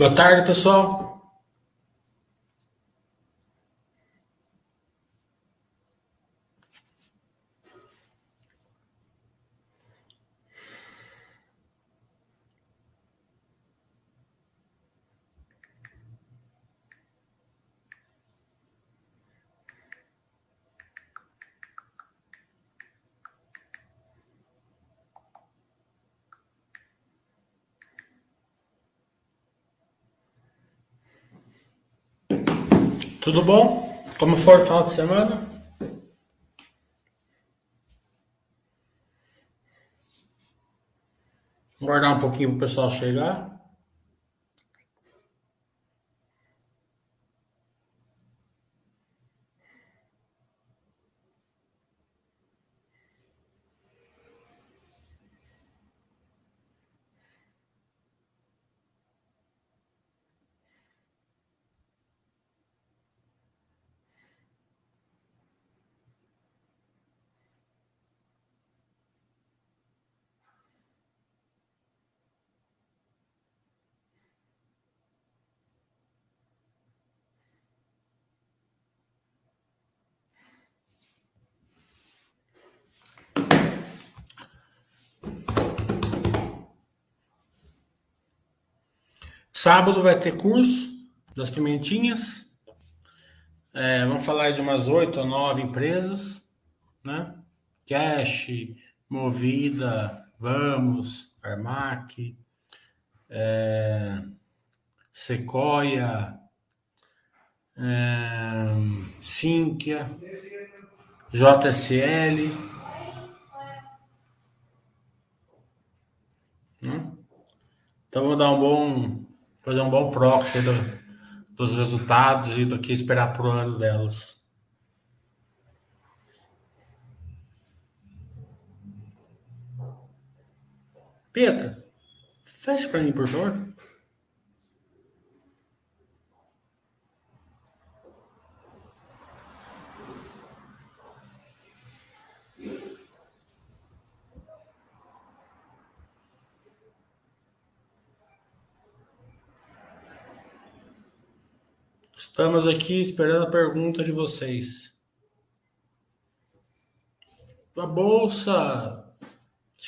Boa tarde, pessoal. Tudo bom? Como foi o final de semana? Guardar um pouquinho para o pessoal chegar. Sábado vai ter curso das pimentinhas. É, vamos falar de umas oito ou nove empresas, né? Cash, Movida, Vamos, Armac, é, Sequoia, é, JSL. Né? Então vou dar um bom fazer um bom proxy do, dos resultados e do que esperar pro ano delas. Petra, fecha para mim, por favor. Estamos aqui esperando a pergunta de vocês. A bolsa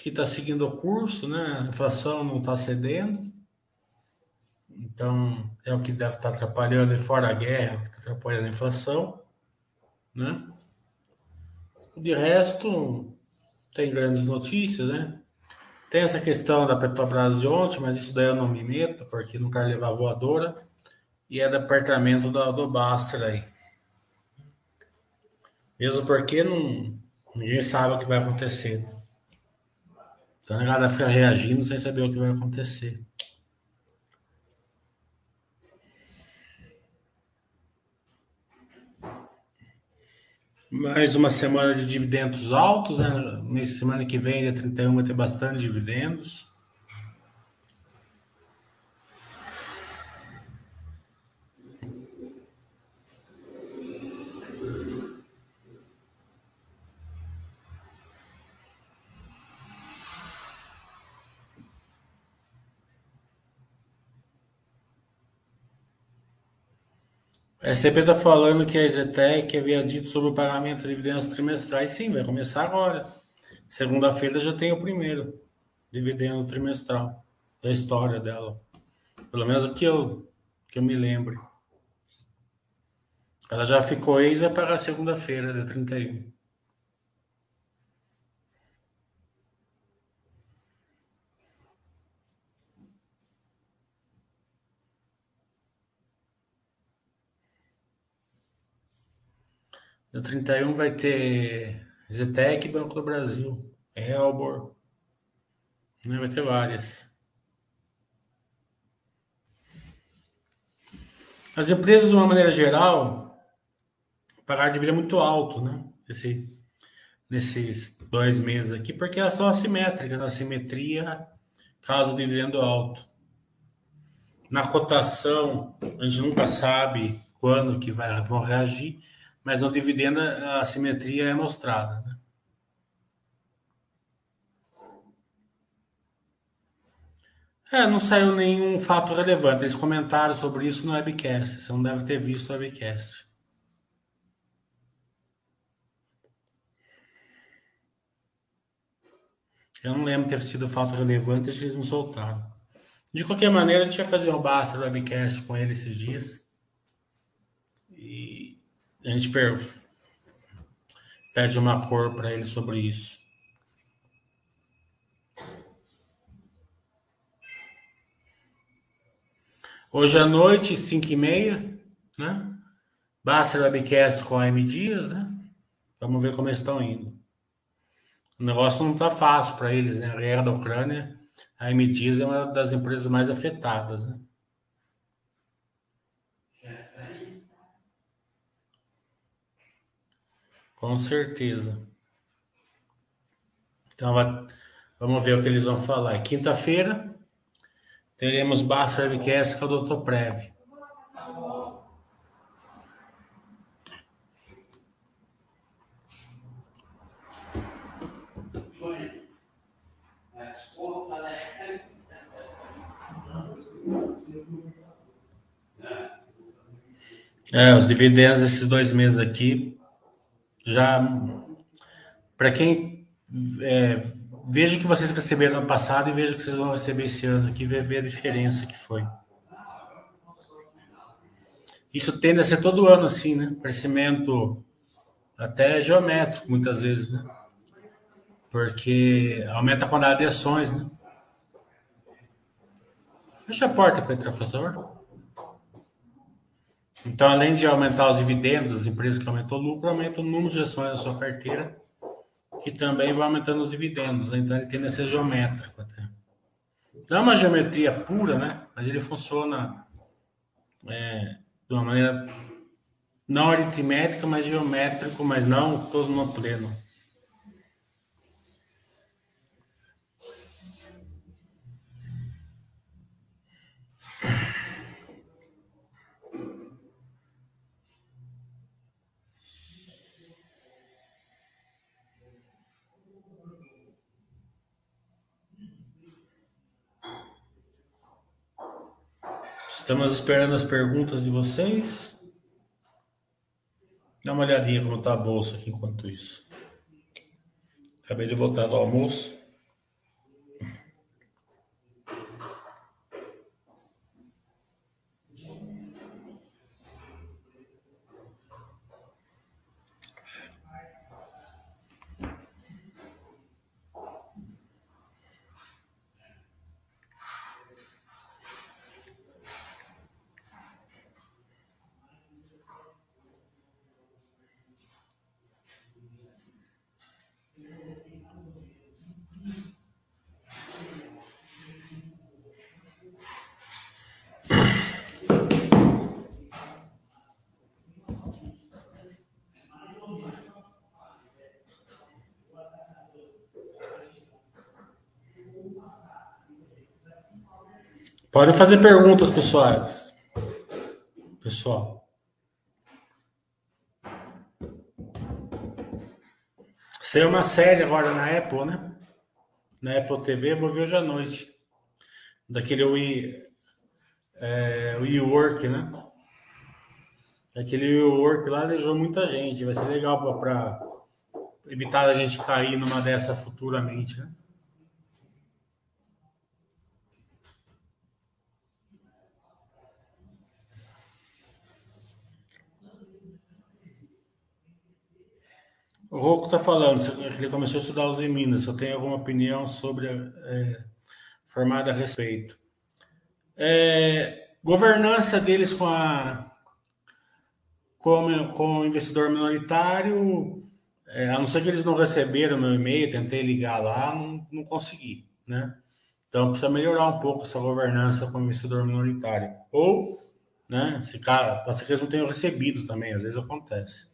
que está seguindo o curso, né? A inflação não está cedendo. Então é o que deve estar tá atrapalhando, e fora a guerra, que está atrapalhando a inflação, né? De resto, tem grandes notícias, né? Tem essa questão da Petrobras de ontem, mas isso daí eu não me meto, porque não quero levar voadora e é departamento do, do Baster aí. Mesmo porque não, ninguém sabe o que vai acontecer. Então a galera fica reagindo sem saber o que vai acontecer. Mais uma semana de dividendos altos, né? Nessa semana que vem, dia 31, vai ter bastante dividendos. A STP está falando que a Zetec havia dito sobre o pagamento de dividendos trimestrais. Sim, vai começar agora. Segunda-feira já tem o primeiro dividendo trimestral da história dela. Pelo menos que eu, que eu me lembro. Ela já ficou ex, vai pagar segunda-feira, dia 31. No 31 vai ter Zetec Banco do Brasil. Helbor. Né? Vai ter várias. As empresas, de uma maneira geral, pagaram vida muito alto, né? Esse, nesses dois meses aqui, porque elas são assimétricas. A simetria causa dividendo alto. Na cotação, a gente nunca sabe quando que vai, vão reagir mas no dividendo a simetria é mostrada. Né? É, não saiu nenhum fato relevante. Eles comentaram sobre isso no webcast. Você não deve ter visto o webcast. Eu não lembro ter sido fato relevante, eles não soltaram. De qualquer maneira, a gente vai fazer um basta do webcast com ele esses dias. E a gente pede uma cor para ele sobre isso. Hoje à noite, 5 e meia, né? Basta webcast com a M Dias, né? Vamos ver como eles estão indo. O negócio não está fácil para eles, né? A guerra da Ucrânia, a M Dias é uma das empresas mais afetadas, né? Com certeza. Então, vamos ver o que eles vão falar. Quinta-feira, teremos Basta Webcast com o Dr. Prev. É, os dividendos esses dois meses aqui já para quem é, veja que vocês receberam no passado e veja que vocês vão receber esse ano aqui, ver a diferença que foi. Isso tende a ser todo ano assim, né? Crescimento até geométrico, muitas vezes, né? Porque aumenta a quantidade de ações, né? Fecha a porta, Petra, por favor. Então, além de aumentar os dividendos das empresas que aumentou o lucro, aumenta o número de ações na sua carteira, que também vai aumentando os dividendos. Né? Então, ele tende a ser geométrico até. Não é uma geometria pura, né? Mas ele funciona é, de uma maneira não aritmética, mas geométrico, mas não todo no pleno. Estamos esperando as perguntas de vocês. Dá uma olhadinha como está a bolsa aqui enquanto isso. Acabei de voltar do almoço. Pode fazer perguntas pessoais. Pessoal. Saiu uma série agora na Apple, né? Na Apple TV, vou ver hoje à noite. Daquele We, é, WeWork, né? Aquele WeWork lá deixou muita gente. Vai ser legal para evitar a gente cair numa dessa futuramente, né? O Rocco está falando, ele começou a estudar os Minas, se eu tenho alguma opinião sobre é, formada a respeito. É, governança deles com a com, com o investidor minoritário, é, a não ser que eles não receberam meu e-mail, tentei ligar lá, não, não consegui, né? Então precisa melhorar um pouco essa governança com o investidor minoritário. Ou, né, se cara, pode ser que eles não tenham recebido também, às vezes acontece.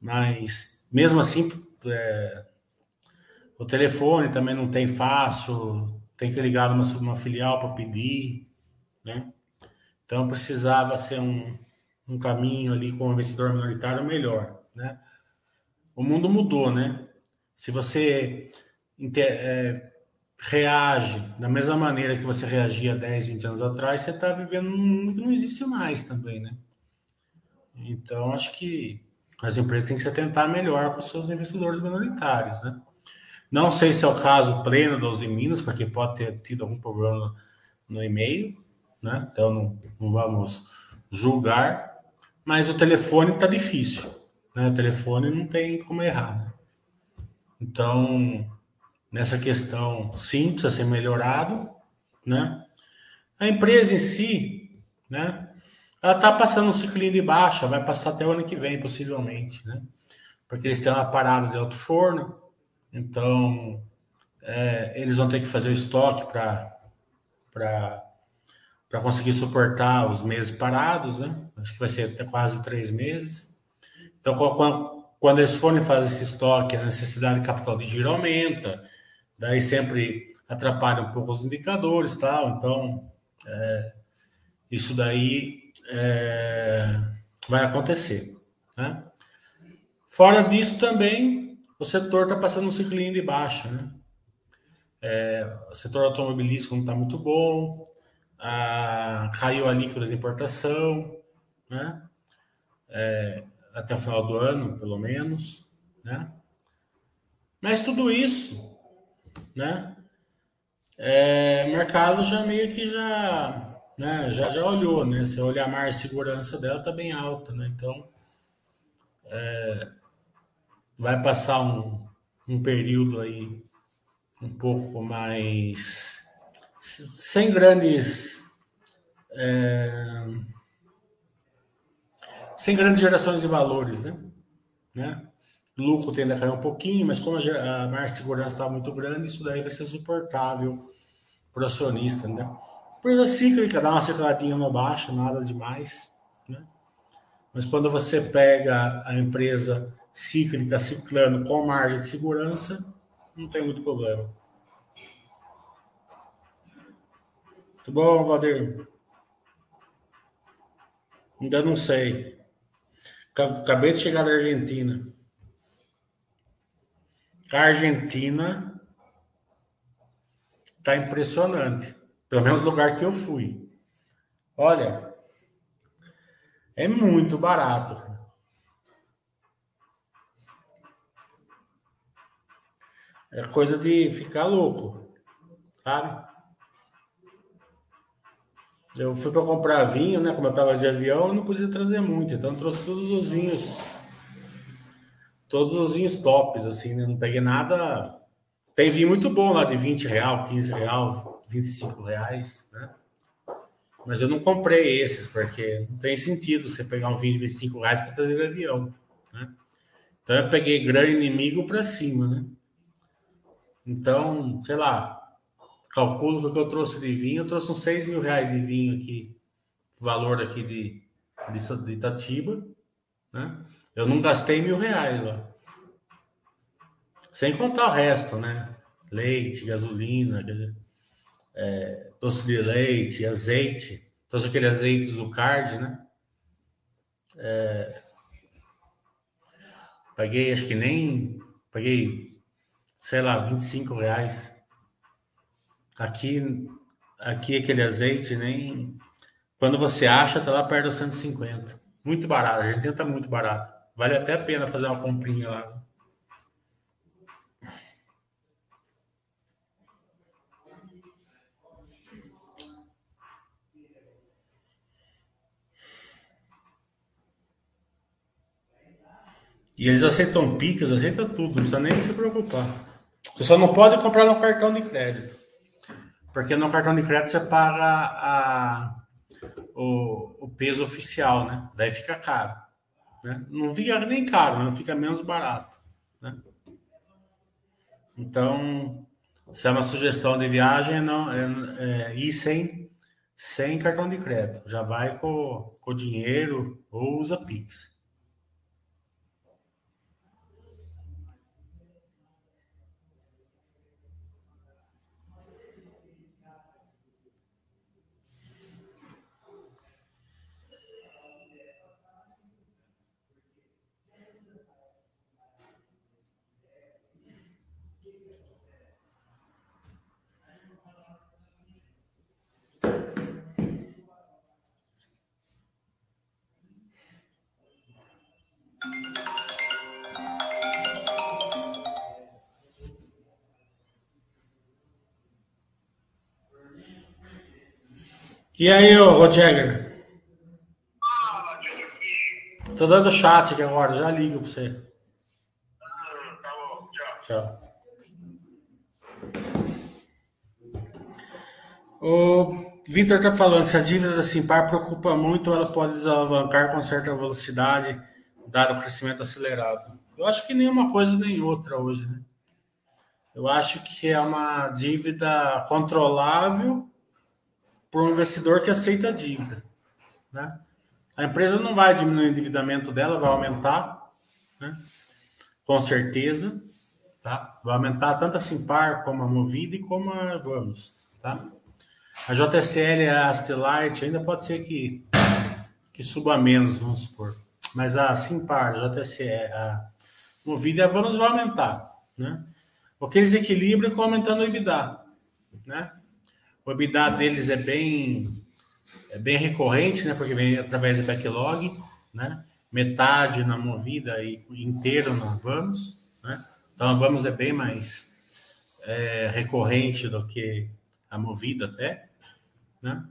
Mas mesmo assim, é, o telefone também não tem fácil, tem que ligar numa, uma filial para pedir, né? Então precisava ser um, um caminho ali com o investidor minoritário melhor, né? O mundo mudou, né? Se você é, reage da mesma maneira que você reagia 10, 20 anos atrás, você está vivendo num mundo que não existe mais também, né? Então, acho que as empresas têm que se atentar melhor com seus investidores minoritários, né? Não sei se é o caso pleno da Uzi Minas, porque pode ter tido algum problema no e-mail, né? Então, não, não vamos julgar, mas o telefone está difícil, né? O telefone não tem como errar, né? Então, nessa questão, sim, precisa ser melhorado, né? A empresa em si? Ela está passando um ciclinho de baixa, vai passar até o ano que vem, possivelmente, né? Porque eles têm uma parada de alto forno, então é, eles vão ter que fazer o estoque para conseguir suportar os meses parados, né? Acho que vai ser até quase três meses. Então, quando, quando eles forem fazer esse estoque, a necessidade de capital de giro aumenta, daí sempre atrapalha um pouco os indicadores, tal. Então, é, isso daí é, vai acontecer, né? Fora disso também, o setor está passando um ciclinho de baixa, né? É, o setor automobilístico não está muito bom, a, caiu a líquida de importação, né? É, até o final do ano, pelo menos, né? Mas tudo isso, né? É, mercado já meio que já, né? Já já olhou, né? Se olhar mais a segurança dela tá bem alta, né? Então, é, vai passar um, um período aí um pouco mais sem grandes é, sem grandes gerações de valores, né? né? Lucro tende a cair um pouquinho, mas como a margem de segurança está muito grande, isso daí vai ser suportável para o acionista, né? Empresa cíclica, dá uma cicladinha no baixo, nada demais, né? Mas quando você pega a empresa cíclica ciclando com margem de segurança, não tem muito problema. Tudo bom, Valdir? Ainda não sei. Acabei de chegar da Argentina. A Argentina tá impressionante. Pelo menos no lugar que eu fui. Olha, é muito barato. É coisa de ficar louco, sabe? Eu fui para comprar vinho, né? Como eu estava de avião, eu não podia trazer muito, então trouxe todos os vinhos, todos os vinhos tops, assim, né? Não peguei nada. Tem vinho muito bom lá de 20 real, 15 real, 25 reais, né? Mas eu não comprei esses, porque não tem sentido você pegar um vinho de 25 reais para trazer de avião, né? Então eu peguei grande inimigo para cima, né? Então, sei lá, calculo que eu trouxe de vinho, eu trouxe uns 6 mil reais de vinho aqui, valor aqui de, de, de Itatiba, né? Eu não gastei mil reais lá. Sem contar o resto, né? Leite, gasolina, é, doce de leite, azeite. Trouxe aquele azeite card, né? É, paguei, acho que nem. Paguei, sei lá, 25 reais. Aqui, aqui aquele azeite nem. Quando você acha, tá lá perto dos 150. Muito barato. A gente tenta muito barato. Vale até a pena fazer uma comprinha lá. E eles aceitam piques, aceitam tudo, não precisa nem se preocupar. Você só não pode comprar no cartão de crédito. Porque no cartão de crédito você paga a, o, o peso oficial, né? Daí fica caro. Né? Não fica nem caro, não fica menos barato. Né? Então, se é uma sugestão de viagem, não é, é, ir sem, sem cartão de crédito. Já vai com, com dinheiro ou usa Pix. E aí, ô Roger? Tô dando chat aqui agora, já ligo pra você. Tá bom, tchau. Tchau. O Vitor está falando, se a dívida da Simpar preocupa muito, ela pode desalavancar com certa velocidade, dado o crescimento acelerado. Eu acho que nenhuma coisa nem outra hoje, né? Eu acho que é uma dívida controlável para um investidor que aceita a dívida. Né? A empresa não vai diminuir o endividamento dela, vai aumentar, né? com certeza. Tá? Vai aumentar tanto a Simpar como a Movida e como a Vamos. Tá? A JCL a Astelite ainda pode ser que, que suba menos, vamos supor. Mas a Simpar, a JCL, a Movida e a Vamos vai aumentar. Né? O que eles equilibram com aumentando o EBITDA. Né? O EBITDA deles é bem, é bem recorrente, né? Porque vem através do backlog, né? Metade na movida e inteiro na Vamos, né? Então a Vamos é bem mais é, recorrente do que a movida até, né?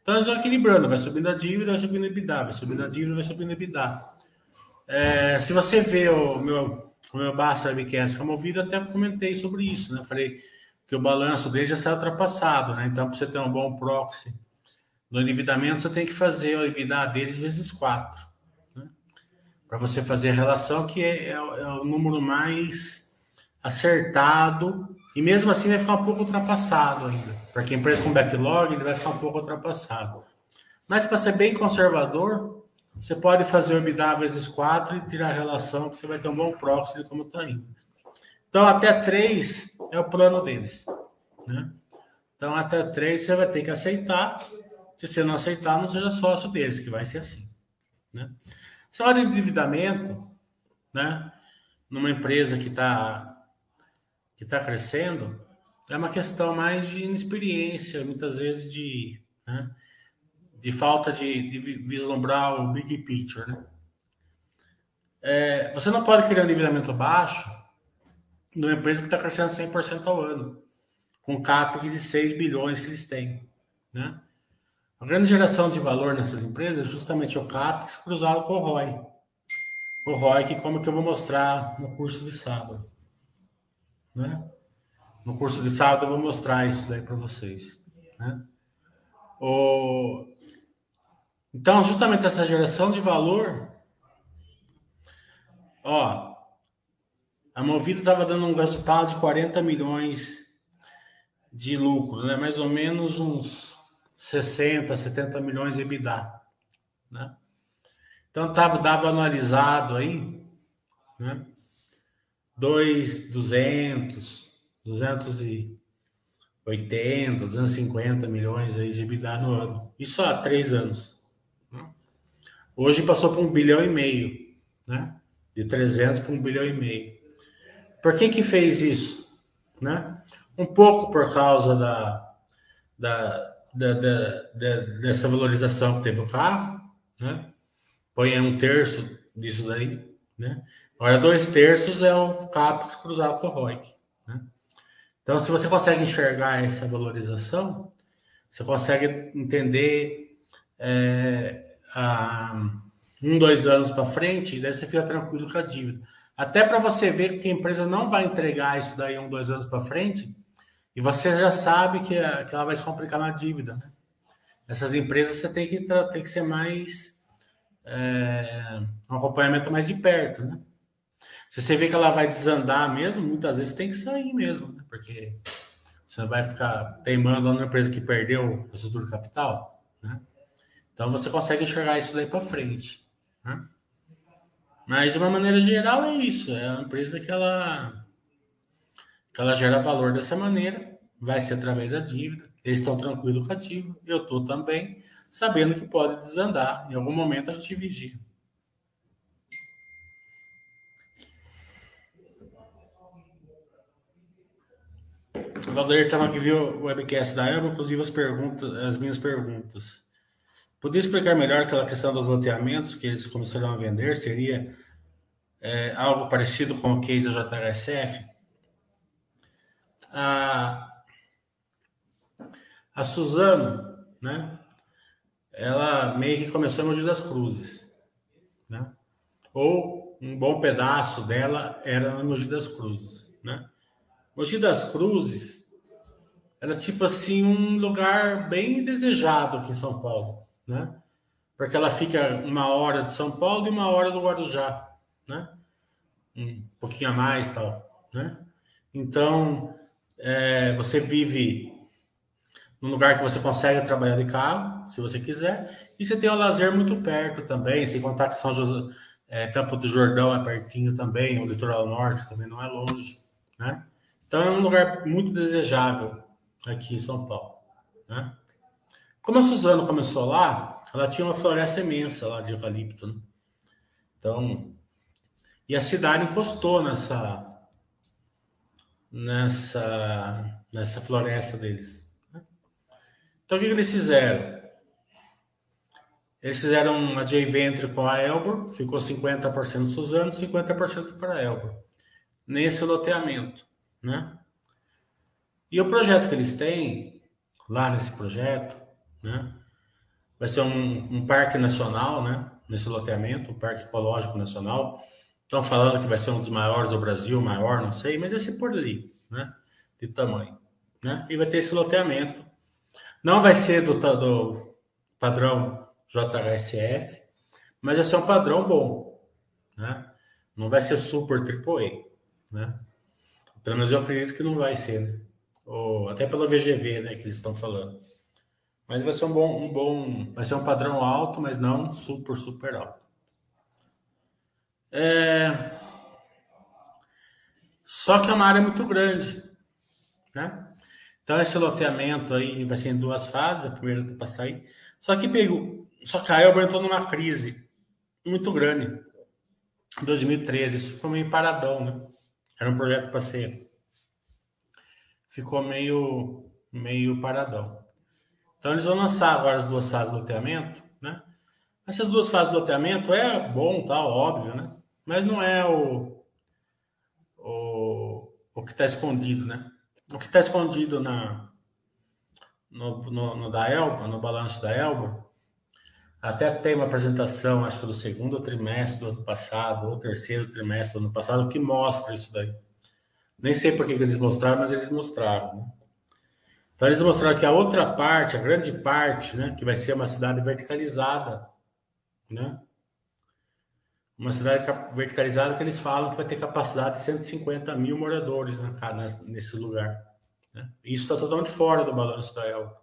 Então eles vão equilibrando, vai subindo a dívida, vai subindo a EBITDA, vai subindo a dívida, vai subindo a EBITDA. É, se você vê o meu, o meu Basta Webcast com a movida, até comentei sobre isso, né? Falei, que o balanço dele já sai ultrapassado, né? Então, para você ter um bom proxy no endividamento, você tem que fazer o EBITDA deles vezes 4. Né? Para você fazer a relação, que é, é, é, o número mais acertado, e mesmo assim vai ficar um pouco ultrapassado ainda. Para quem empresa com backlog, ele vai ficar um pouco ultrapassado. Mas para ser bem conservador, você pode fazer o EBITDA vezes 4 e tirar a relação, que você vai ter um bom proxy de como está indo. Então, até 3 é o plano deles. Né? Então, até 3 você vai ter que aceitar. Se você não aceitar, não seja sócio deles, que vai ser assim. Né? Essa hora de endividamento, né? numa empresa que está que tá crescendo, é uma questão mais de inexperiência, muitas vezes de, né? de falta de, de vislumbrar o big picture. Né? É, você não pode criar um endividamento baixo numa empresa que está crescendo 100% ao ano, com CAPEX de 6 bilhões que eles têm. Né? A grande geração de valor nessas empresas é justamente o CAPEX cruzado com o ROI. O ROI, que como que eu vou mostrar no curso de sábado. Né? No curso de sábado eu vou mostrar isso daí para vocês. Né? O... Então, justamente essa geração de valor, ó, a Movida estava dando um resultado de 40 milhões de lucro, né? mais ou menos uns 60, 70 milhões de EBITDA. Né? Então tava, dava anualizado aí, né? 2, 200, 280, 250 milhões aí de EBITDA no ano. Isso há três anos. Né? Hoje passou para um bilhão e meio, né? De 300 para um bilhão e meio. Por que que fez isso? Né? Um pouco por causa da, da, da, da dessa valorização que teve o carro, né? Põe um terço disso daí, né? Agora, dois terços é o CAPEX cruzado com o ROIC, né? Então, se você consegue enxergar essa valorização, você consegue entender é, a, um, dois anos para frente, e daí você fica tranquilo com a dívida. Até para você ver que a empresa não vai entregar isso daí um, dois anos para frente, e você já sabe que, que ela vai se complicar na dívida. Né? Essas empresas você tem que, tem que ser mais. É, um acompanhamento mais de perto. Né? Se você vê que ela vai desandar mesmo, muitas vezes tem que sair mesmo, né? porque você vai ficar teimando numa empresa que perdeu a estrutura capital. Né? Então você consegue enxergar isso daí para frente. Né? Mas de uma maneira geral é isso. É uma empresa que ela, que ela gera valor dessa maneira, vai ser através da dívida. Eles estão tranquilos com a dívida. Eu estou também, sabendo que pode desandar. Em algum momento a gente vigia. O Valdir estava aqui viu o webcast da Elba, inclusive as perguntas, as minhas perguntas. Podia explicar melhor aquela questão dos loteamentos que eles começaram a vender? Seria é, algo parecido com o case da JHSF? A, a Suzano, né? ela meio que começou em Mogi das Cruzes, né? Ou um bom pedaço dela era em Mogi das Cruzes, né? Mogi das Cruzes era tipo assim um lugar bem desejado aqui em São Paulo, né? Porque ela fica uma hora de São Paulo e uma hora do Guarujá, né? Um pouquinho a mais, tal, né? Então, é, você vive num lugar que você consegue trabalhar de carro, se você quiser, e você tem o lazer muito perto também, sem contar que São José, é, Campo do Jordão é pertinho também, o litoral norte também não é longe, né? Então é um lugar muito desejável aqui em São Paulo, né? Como a Suzano começou lá, ela tinha uma floresta imensa lá de eucalipto, né? Então, e a cidade encostou nessa nessa nessa floresta deles. Então, o que, eles fizeram? Eles fizeram uma joint venture com a Elbor, ficou 50% Suzano, 50% para a Elbor, nesse loteamento, né? E o projeto que eles têm, lá nesse projeto, né? Vai ser um, um parque nacional, né? Nesse loteamento, um parque ecológico nacional. Estão falando que vai ser um dos maiores do Brasil, maior, não sei, mas vai ser por ali, né? De tamanho, né? E vai ter esse loteamento não vai ser do, do padrão JHSF, mas vai ser um padrão bom, né? Não vai ser super AAA, né? Pelo menos eu acredito que não vai ser, né? Ou até pelo VGV, né, que eles estão falando. Mas vai ser um bom, um bom, vai ser um padrão alto, mas não super, super alto. É... Só que é uma área muito grande, né? Então, esse loteamento aí vai ser em duas fases, a primeira para sair. Só que pegou, só que a entrou numa crise muito grande. Em 2013, isso ficou meio paradão, né? Era um projeto para ser. Ficou meio, meio paradão. Então, eles vão lançar agora as duas fases do loteamento, né? Essas duas fases do loteamento é bom, tal, óbvio, né? Mas não é o, o, o que está escondido, né? o que está escondido na, no, no, no, da Elba, no balanço da Elba, até tem uma apresentação, acho que do segundo trimestre do ano passado, ou terceiro trimestre do ano passado, que mostra isso daí. Nem sei por que, que eles mostraram, mas eles mostraram. Né? Então, eles mostraram que a outra parte, a grande parte, né, que vai ser uma cidade verticalizada, né? uma cidade verticalizada que eles falam que vai ter capacidade de 150 mil moradores na, nesse lugar. Né? Isso está totalmente fora do balanço da Elba.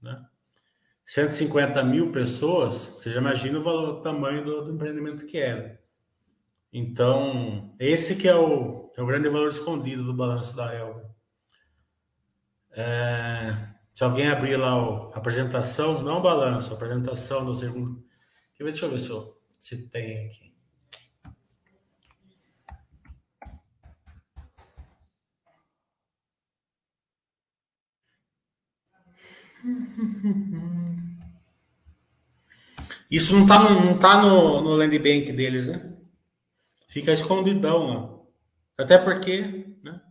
Né? 150 mil pessoas, você já imagina o, valor, o tamanho do, do empreendimento que era. É, então, esse que é o, é o grande valor escondido do balanço da Elba. É, se alguém abrir lá a apresentação, não balanço, a apresentação do segundo. Deixa eu ver se, eu, se tem aqui. Isso não tá no, não tá no, no land bank deles, né? Fica escondidão lá. Até porque, né?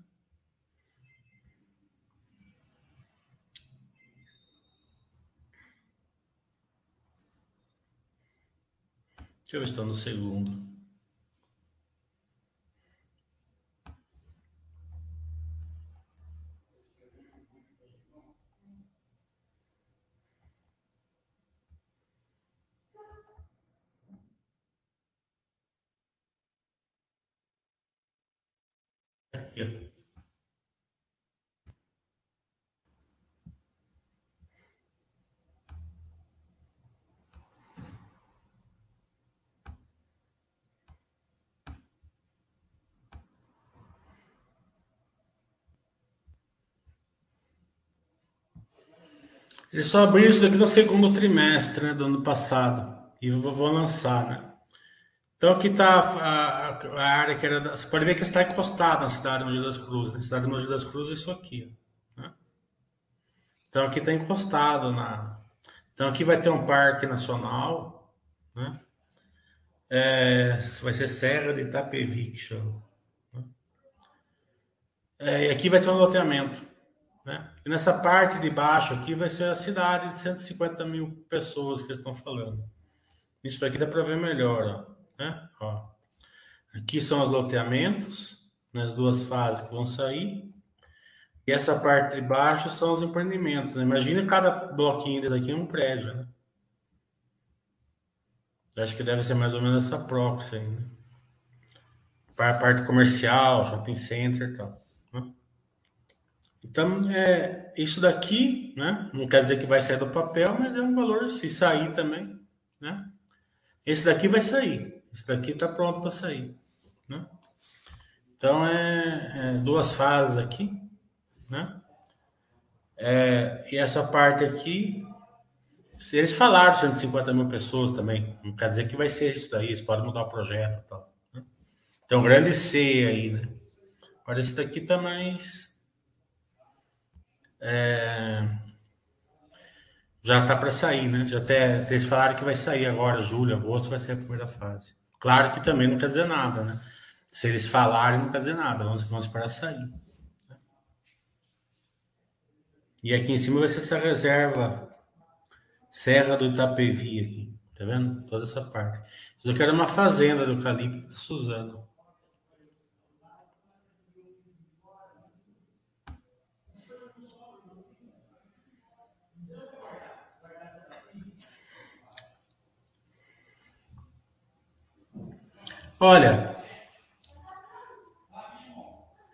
Deixa eu se está no segundo. Eles só abriram isso daqui no segundo trimestre né, do ano passado. E vou lançar, né? Então aqui está a, a, área que era. Você pode ver que está encostada na cidade de Mogi das Cruzes. Na né? cidade de Mogi das Cruzes é isso aqui. Né? Então aqui está encostado na. Então aqui vai ter um parque nacional. Né? É, vai ser Serra de Itapevi que chama. Né? É, e aqui vai ter um loteamento. Né? E nessa parte de baixo aqui vai ser a cidade de 150 mil pessoas que eles estão falando. Isso aqui dá para ver melhor. Ó, né? ó. Aqui são os loteamentos, nas duas fases que vão sair. E essa parte de baixo são os empreendimentos. Né? Imagina cada bloquinho desse aqui é um prédio. Né? Acho que deve ser mais ou menos essa proxy aí. Né? Para a parte comercial, shopping center e tal. Então, é, isso daqui, né? Não quer dizer que vai sair do papel, mas é um valor, se sair também, né? Esse daqui vai sair. Esse daqui está pronto para sair, né? Então, é, é, duas fases aqui, né? É, e essa parte aqui, se eles falaram 150 mil pessoas também, não quer dizer que vai ser isso daí, eles podem mudar o projeto e tal. Né? Tem um grande C aí, né? Agora esse daqui tá mais. É, já tá para sair, né? Já até eles falaram que vai sair agora, julho, agosto vai ser a primeira fase. Claro que também não quer dizer nada, né? Se eles falarem, não quer dizer nada, vamos, vamos esperar sair. E aqui em cima vai ser essa reserva Serra do Itapevi aqui. Tá vendo? Toda essa parte. Isso aqui era uma fazenda do eucalipto da Suzano. Olha,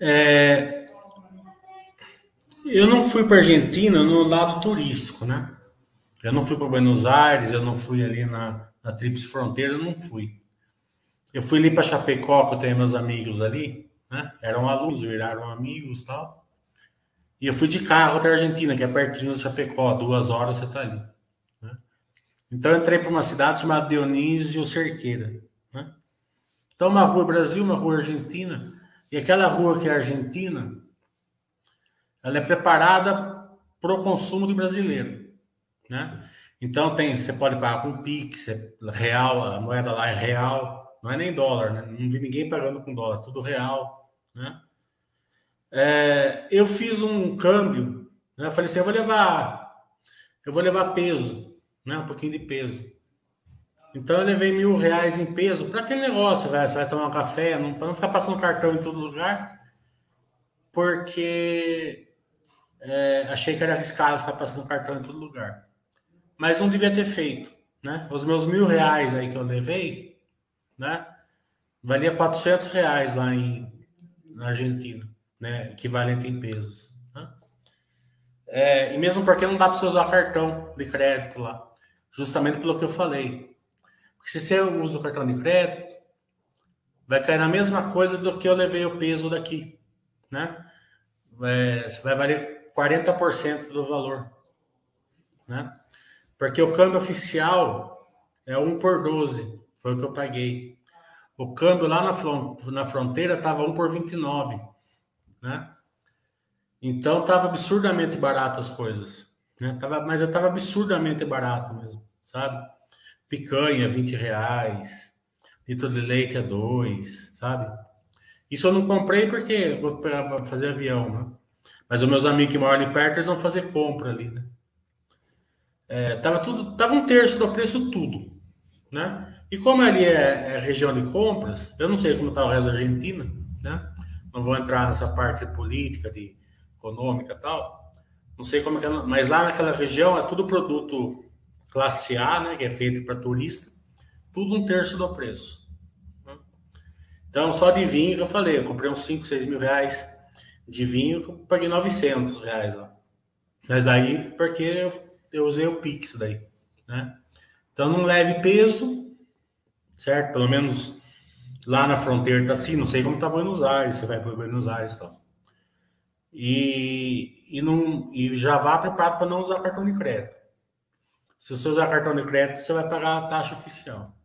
é, eu não fui para Argentina no lado turístico, né? Eu não fui para Buenos Aires, eu não fui ali na, na Tríplice Fronteira, eu não fui. Eu fui ali para Chapecó, que eu tenho meus amigos ali, né? Eram alunos, viraram amigos tal. E eu fui de carro até a Argentina, que é pertinho de Chapecó, duas horas você está ali. Né? Então eu entrei para uma cidade chamada Dionísio Cerqueira. Então uma rua Brasil, uma rua Argentina, e aquela rua que é Argentina, ela é preparada para o consumo do brasileiro, né? Então tem, você pode pagar com Pix, é real, a moeda lá é real, não é nem dólar, né? Não vi ninguém pagando com dólar, tudo real, né? É, eu fiz um câmbio, né? Eu falei assim, eu vou levar, eu vou levar peso, né? Um pouquinho de peso. Então eu levei mil reais em peso para aquele negócio, velho. Você vai tomar um café, para não ficar passando cartão em todo lugar, porque é, achei que era arriscado ficar passando cartão em todo lugar. Mas não devia ter feito, né? Os meus mil reais aí que eu levei, né? Valia 400 reais lá em, na Argentina, né? Equivalente em pesos. Né? É, e mesmo porque não dá para você usar cartão de crédito lá. Justamente pelo que eu falei. Porque se você usa o cartão de crédito, vai cair na mesma coisa do que eu levei o peso daqui, né? É, vai valer 40% do valor, né? Porque o câmbio oficial é 1 por 12, foi o que eu paguei. O câmbio lá na, na fronteira estava 1 por 29, né? Então estava absurdamente barato as coisas, né? Tava, mas estava absurdamente barato mesmo, sabe? Picanha, 20 reais, litro de leite a 2, sabe? Isso eu não comprei porque vou fazer avião, né? Mas os meus amigos que moram ali perto, eles vão fazer compra ali, né? É, tava tudo, tava um terço do preço tudo, né? E como ali é, é região de compras, eu não sei como está o resto da Argentina, né? Não vou entrar nessa parte política, de econômica tal. Não sei como é que é, mas lá naquela região é tudo produto classe A, né? Que é feito para turista, tudo um terço do preço. Então, só de vinho que eu falei, eu comprei uns 5, 6 mil reais de vinho eu paguei 900 reais lá. Mas daí, porque eu, eu usei o Pix daí, né? Então não leve peso, certo? Pelo menos lá na fronteira tá assim, não sei como tá Buenos Aires, você vai para Buenos Aires e tal. E, e já vá preparado para não usar cartão de crédito. Se você usar cartão de crédito, você vai pagar a taxa oficial.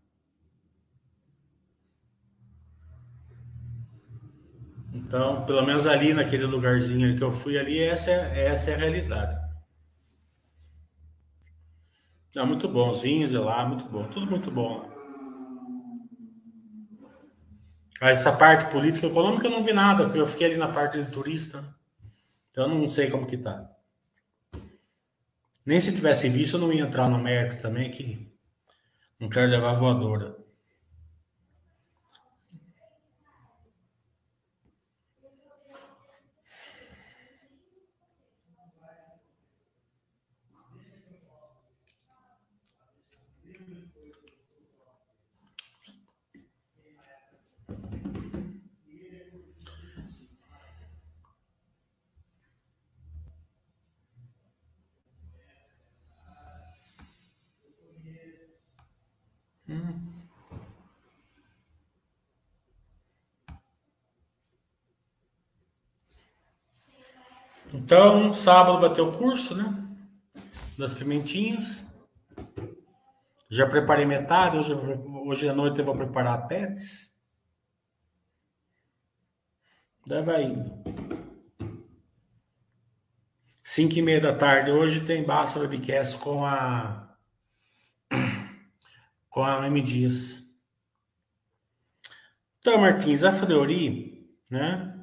Então, pelo menos ali naquele lugarzinho que eu fui ali, essa é, essa é a realidade. É muito bom, vinhos lá, muito bom, tudo muito bom. Mas essa parte política e econômica eu não vi nada, porque eu fiquei ali na parte de turista. Então eu não sei como que tá. Nem se tivesse visto, eu não ia entrar no mérito também, que não quero levar voadora. Então, sábado vai ter o curso, né? Das pimentinhas. Já preparei metade, hoje, hoje à noite eu vou preparar pets. Daí vai indo. Cinco e meia da tarde hoje tem Basta Webcast com a com a M Dias. Então, Martins, a Fleury, né?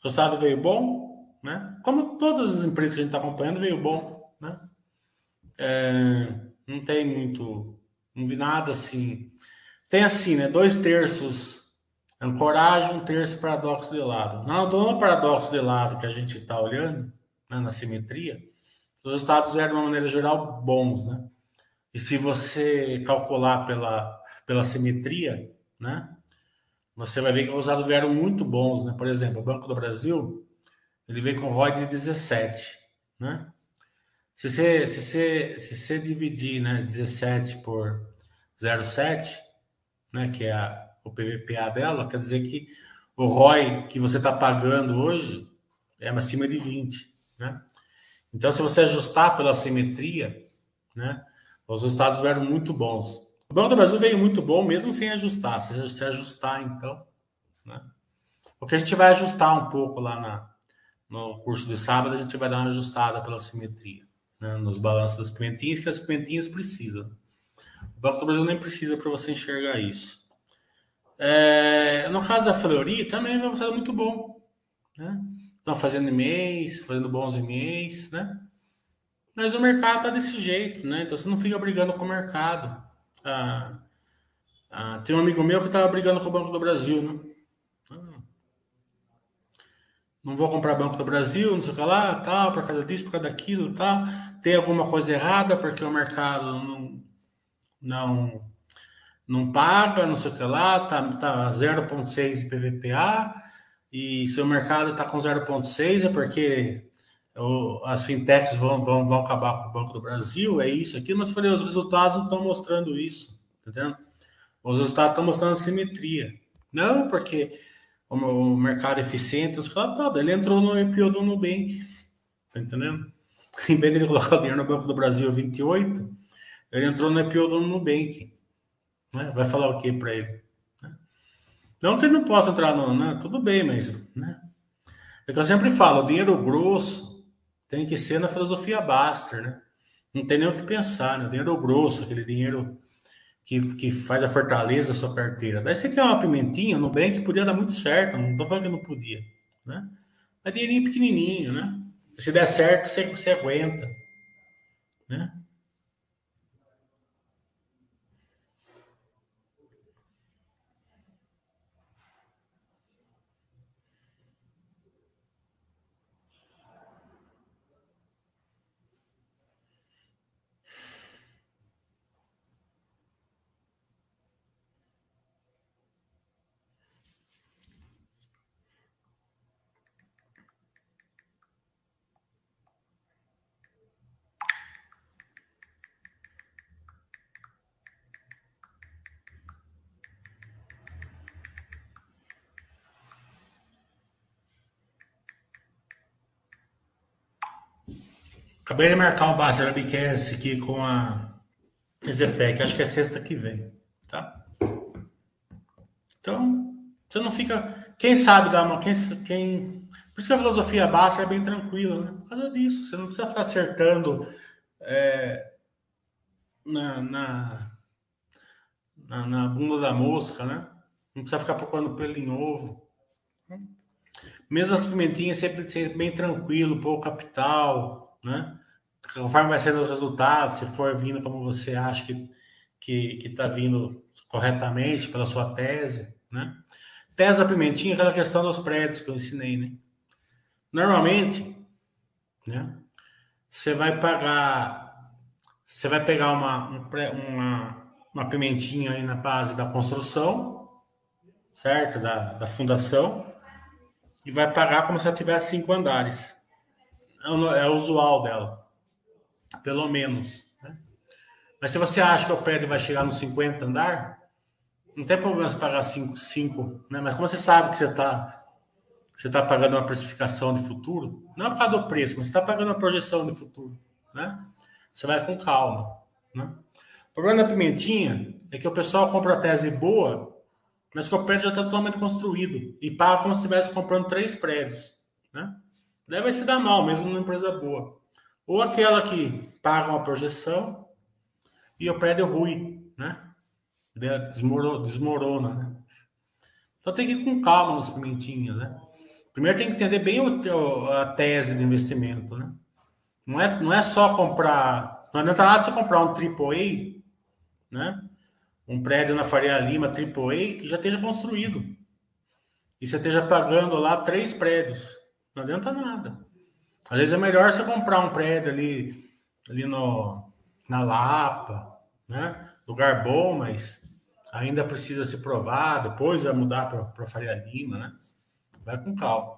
O resultado veio bom, né? Como todas as empresas que a gente está acompanhando, veio bom. Né? É, não tem muito. Não vi nada assim. Tem assim, né? Dois terços ancoragem, um terço paradoxo de lado. Não, do paradoxo de lado que a gente está olhando, né, na simetria, os resultados eram, de uma maneira geral, bons. Né? E se você calcular pela, pela simetria, né? Você vai ver que os resultados vieram muito bons, né? Por exemplo, o Banco do Brasil ele vem com ROI de 17, né? Se você, se você, se você dividir né, 17 por 0,7, né, que é a, o PVPA dela, quer dizer que o ROI que você está pagando hoje é acima de 20, né? Então, se você ajustar pela simetria, né, os resultados vieram muito bons. O Banco do Brasil veio muito bom, mesmo sem ajustar. Se, se ajustar, então, né? Porque a gente vai ajustar um pouco lá na, no curso de sábado, a gente vai dar uma ajustada pela simetria, né? nos balanços das pimentinhas, que as pimentinhas precisam. O Banco do Brasil nem precisa para você enxergar isso. É, no caso da Fleury, também é um resultado muito bom. Né? Estão fazendo e-mails, fazendo bons e-mails, né? Mas o mercado está desse jeito, né? Então você não fica brigando com o mercado. Ah, ah, tem um amigo meu que estava brigando com o Banco do Brasil, né? não vou comprar Banco do Brasil, não sei o que lá, tal, por causa disso, por causa daquilo, tal. Tem alguma coisa errada porque o mercado não não, não paga, não sei o que lá, tá, tá 0,6 de PVPA, e se o mercado está com 0,6 é porque o, as fintechs vão, vão, vão acabar com o Banco do Brasil, é isso aqui, mas falei, os resultados não estão mostrando isso, entendeu? Os resultados estão mostrando simetria. Não, porque o mercado eficiente, os caras, tá, ele entrou no IPO do Nubank, tá entendendo? Em vez de ele colocar o dinheiro no Banco do Brasil 28, ele entrou no IPO do Nubank. Né? Vai falar o que para ele? Né? Não que ele não possa entrar no. Né? Tudo bem, mas. Né? É que eu sempre falo, o dinheiro grosso tem que ser na filosofia Baster, né? Não tem nem o que pensar, né? Dinheiro grosso, aquele dinheiro que, que faz a fortaleza da sua carteira. Daí você quer uma pimentinha no bem que podia dar muito certo, não estou falando que não podia, né? Mas dinheirinho pequenininho, né? Se der certo, você, você aguenta, né? Acabei de marcar um Barça Webcast aqui com a Ezepec, acho que é sexta que vem, tá? Então, você não fica. Quem sabe dar uma. Quem, quem... Por isso que a filosofia básica é bem tranquila, né? Por causa disso. Você não precisa ficar acertando é, na, na, na, na, bunda da mosca, né? Não precisa ficar procurando pelo em ovo. Mesmo as pimentinhas sempre ser bem tranquilo, pouco capital, né? Conforme vai sendo os resultados, se for vindo como você acha que que está vindo corretamente pela sua tese, né? Tese da pimentinha, aquela questão dos prédios que eu ensinei, né? Normalmente, né? Você vai pagar, você vai pegar uma, uma, uma pimentinha aí na base da construção, certo? Da, da fundação, e vai pagar como se ela tivesse cinco andares. É usual dela, pelo menos. Né? Mas se você acha que o prédio vai chegar nos 50 andar, não tem problema você pagar 5, 5 né? Mas como você sabe que você está você tá pagando uma precificação de futuro, não é por causa do preço, mas você está pagando uma projeção de futuro, né? Você vai com calma, né? O problema da pimentinha é que o pessoal compra a tese boa mas que o prédio já está totalmente construído e paga como se estivesse comprando três prédios, né? Vai se dar mal, mesmo numa empresa boa. Ou aquela que paga uma projeção e o prédio ruim, né? Desmorona, né? Então tem que ir com calma nas pimentinhas, né? Primeiro tem que entender bem o, a tese de investimento, né? Não é, não é só comprar... Não adianta nada você comprar um AAA, né? um prédio na Faria Lima AAA que já esteja construído. E você esteja pagando lá três prédios. Não adianta nada. Às vezes é melhor você comprar um prédio ali, ali no, na Lapa, né? Lugar bom, mas ainda precisa se provar. Depois vai mudar para Faria Lima, né? Vai com calma.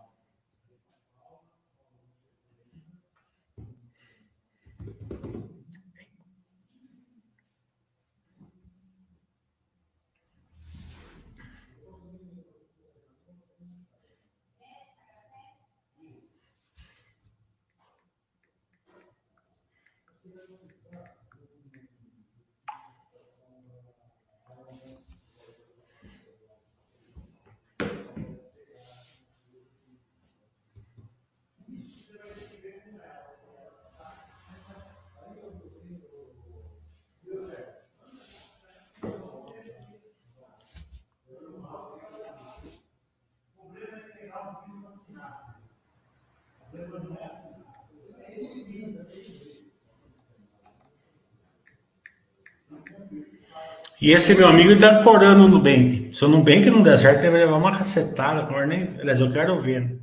E esse meu amigo está corando no Nubank. Se o Nubank não der certo, ele vai levar uma cacetada. Nem... Aliás, eu quero ver, né?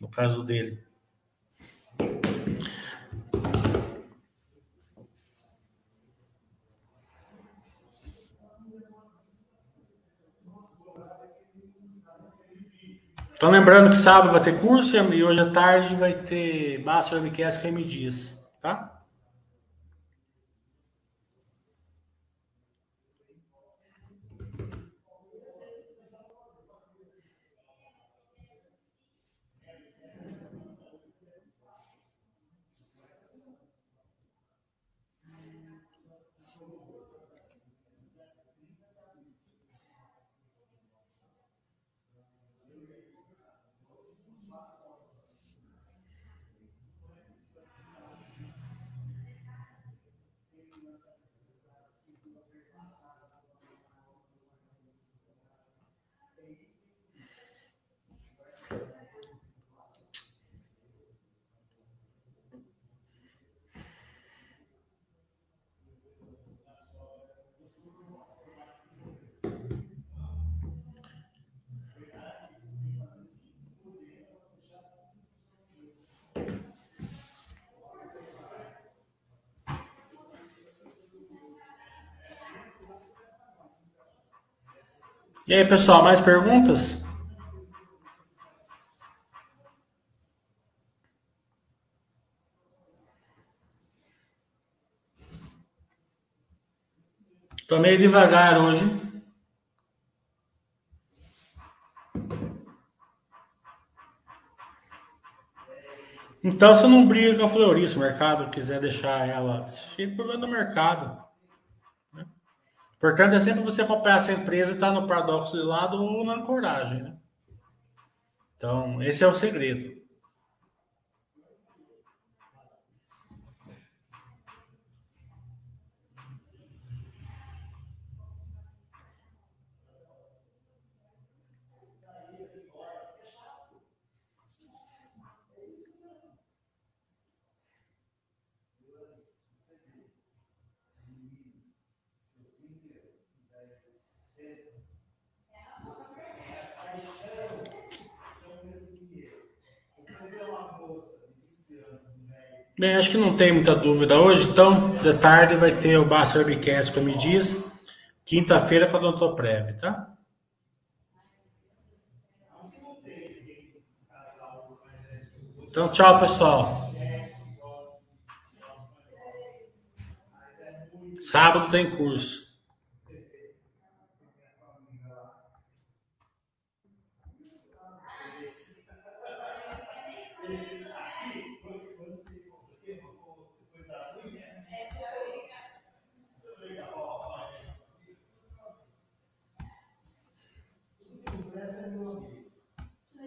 no caso dele. Então, lembrando que sábado vai ter curso e hoje à tarde vai ter Basta MQS M Dias, tá? E aí, pessoal, mais perguntas? Estou meio devagar hoje. Então, você não briga com a florista, o mercado quiser deixar ela. Fica problema do mercado. Portanto, é sempre você comprar essa empresa e estar tá no paradoxo de lado ou na coragem, né? Então, esse é o segredo. Bem, acho que não tem muita dúvida hoje, então, de tarde vai ter o Basta Webcast com a Dias, quinta-feira com a Odontoprev, tá? Então, tchau, pessoal. Sábado tem curso.